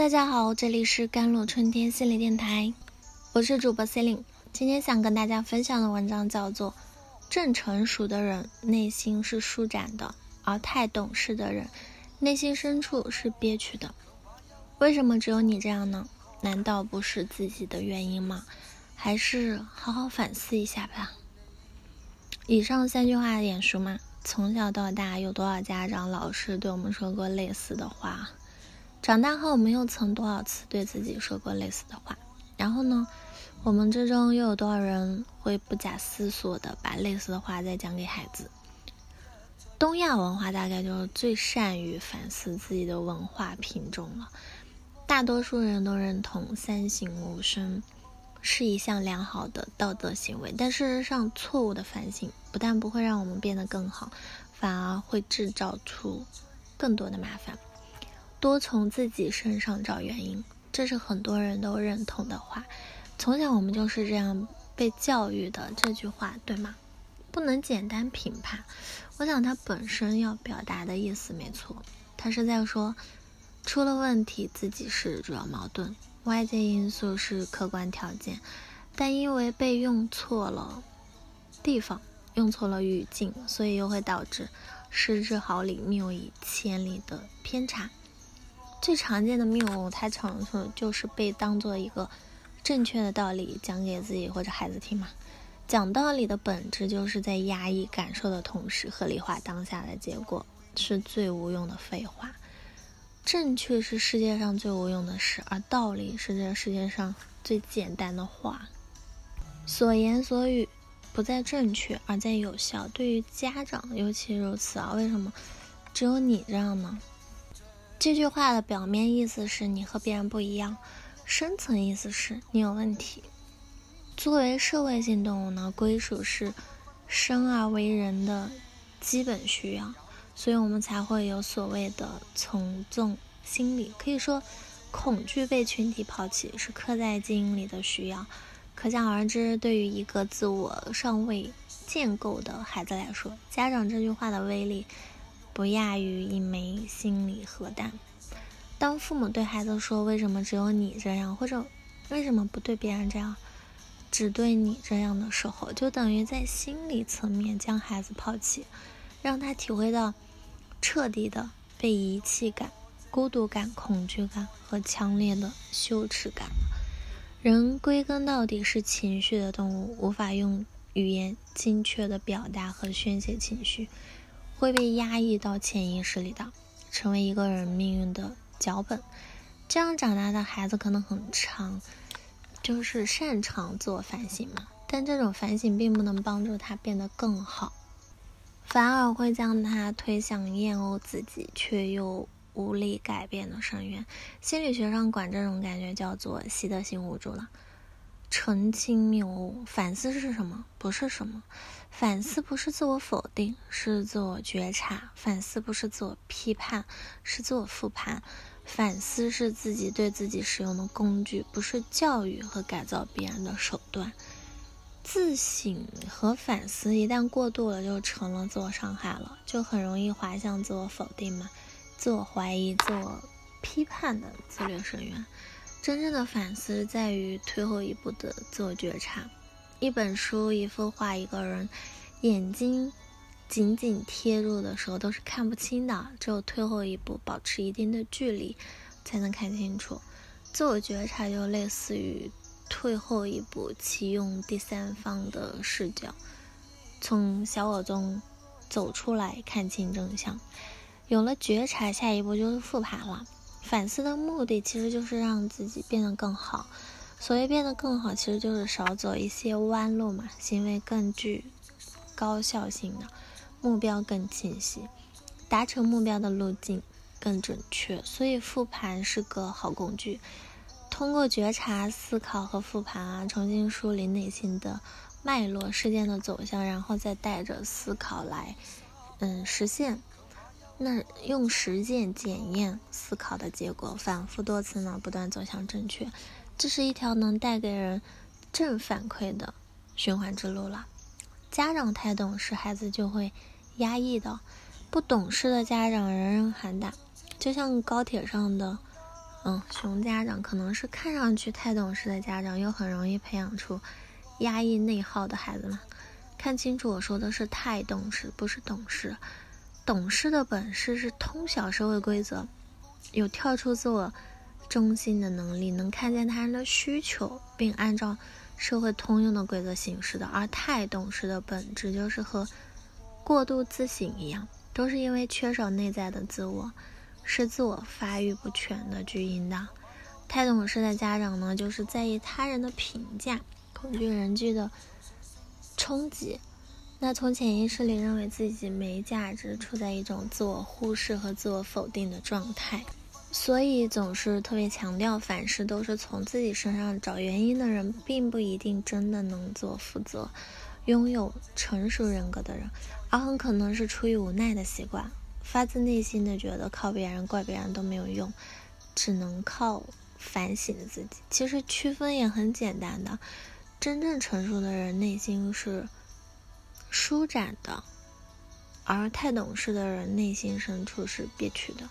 大家好，这里是甘露春天心理电台，我是主播 c e l i n e 今天想跟大家分享的文章叫做《正成熟的人内心是舒展的，而太懂事的人内心深处是憋屈的》。为什么只有你这样呢？难道不是自己的原因吗？还是好好反思一下吧。以上三句话眼熟吗？从小到大，有多少家长、老师对我们说过类似的话？长大后，我们又曾多少次对自己说过类似的话？然后呢，我们之中又有多少人会不假思索的把类似的话再讲给孩子？东亚文化大概就是最善于反思自己的文化品种了。大多数人都认同“三省吾身”是一项良好的道德行为，但事实上，错误的反省不但不会让我们变得更好，反而会制造出更多的麻烦。多从自己身上找原因，这是很多人都认同的话。从小我们就是这样被教育的，这句话对吗？不能简单评判。我想他本身要表达的意思没错，他是在说，出了问题自己是主要矛盾，外界因素是客观条件，但因为被用错了地方，用错了语境，所以又会导致失之毫厘，谬以千里的偏差。最常见的谬误，它常常就是被当做一个正确的道理讲给自己或者孩子听嘛。讲道理的本质就是在压抑感受的同时合理化当下的结果，是最无用的废话。正确是世界上最无用的事，而道理是这世界上最简单的话。所言所语不在正确，而在有效。对于家长尤其如此啊！为什么只有你这样呢？这句话的表面意思是你和别人不一样，深层意思是你有问题。作为社会性动物呢，归属是生而为人的基本需要，所以我们才会有所谓的从众心理。可以说，恐惧被群体抛弃是刻在基因里的需要。可想而知，对于一个自我尚未建构的孩子来说，家长这句话的威力。不亚于一枚心理核弹。当父母对孩子说“为什么只有你这样”或者“为什么不对别人这样，只对你这样的时候”，就等于在心理层面将孩子抛弃，让他体会到彻底的被遗弃感、孤独感、恐惧感和强烈的羞耻感。人归根到底是情绪的动物，无法用语言精确的表达和宣泄情绪。会被压抑到潜意识里的，成为一个人命运的脚本。这样长大的孩子可能很长，就是擅长自我反省嘛。但这种反省并不能帮助他变得更好，反而会将他推向厌恶自己却又无力改变的深渊。心理学上管这种感觉叫做习得性无助了。澄清谬误，反思是什么？不是什么。反思不是自我否定，是自我觉察；反思不是自我批判，是自我复盘；反思是自己对自己使用的工具，不是教育和改造别人的手段。自省和反思一旦过度了，就成了自我伤害了，就很容易滑向自我否定嘛，自我怀疑、自我批判的自虐深渊。真正的反思在于退后一步的自我觉察。一本书、一幅画、一个人，眼睛紧紧贴住的时候都是看不清的，只有退后一步，保持一定的距离，才能看清楚。自我觉察就类似于退后一步，启用第三方的视角，从小我中走出来，看清真相。有了觉察，下一步就是复盘了。反思的目的其实就是让自己变得更好。所谓变得更好，其实就是少走一些弯路嘛，行为更具高效性的，目标更清晰，达成目标的路径更准确。所以复盘是个好工具，通过觉察、思考和复盘啊，重新梳理内心的脉络、事件的走向，然后再带着思考来，嗯，实现。那用实践检验思考的结果，反复多次呢，不断走向正确。这是一条能带给人正反馈的循环之路了。家长太懂事，孩子就会压抑的；不懂事的家长人人喊打。就像高铁上的嗯，熊家长可能是看上去太懂事的家长，又很容易培养出压抑内耗的孩子嘛。看清楚，我说的是太懂事，不是懂事。懂事的本事是通晓社会规则，有跳出自我中心的能力，能看见他人的需求，并按照社会通用的规则行事的。而太懂事的本质就是和过度自省一样，都是因为缺少内在的自我。是自我发育不全的巨婴的，太懂事的家长呢，就是在意他人的评价，恐惧人际的冲击。那从潜意识里认为自己没价值，处在一种自我忽视和自我否定的状态，所以总是特别强调凡事都是从自己身上找原因的人，并不一定真的能做负责、拥有成熟人格的人，而很可能是出于无奈的习惯。发自内心的觉得靠别人怪别人都没有用，只能靠反省自己。其实区分也很简单的，真正成熟的人内心是舒展的，而太懂事的人内心深处是憋屈的。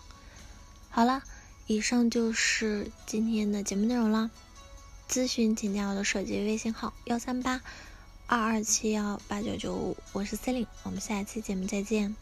好了，以上就是今天的节目内容了。咨询请加我的手机微信号幺三八二二七幺八九九五，我是 C e l i n e 我们下期节目再见。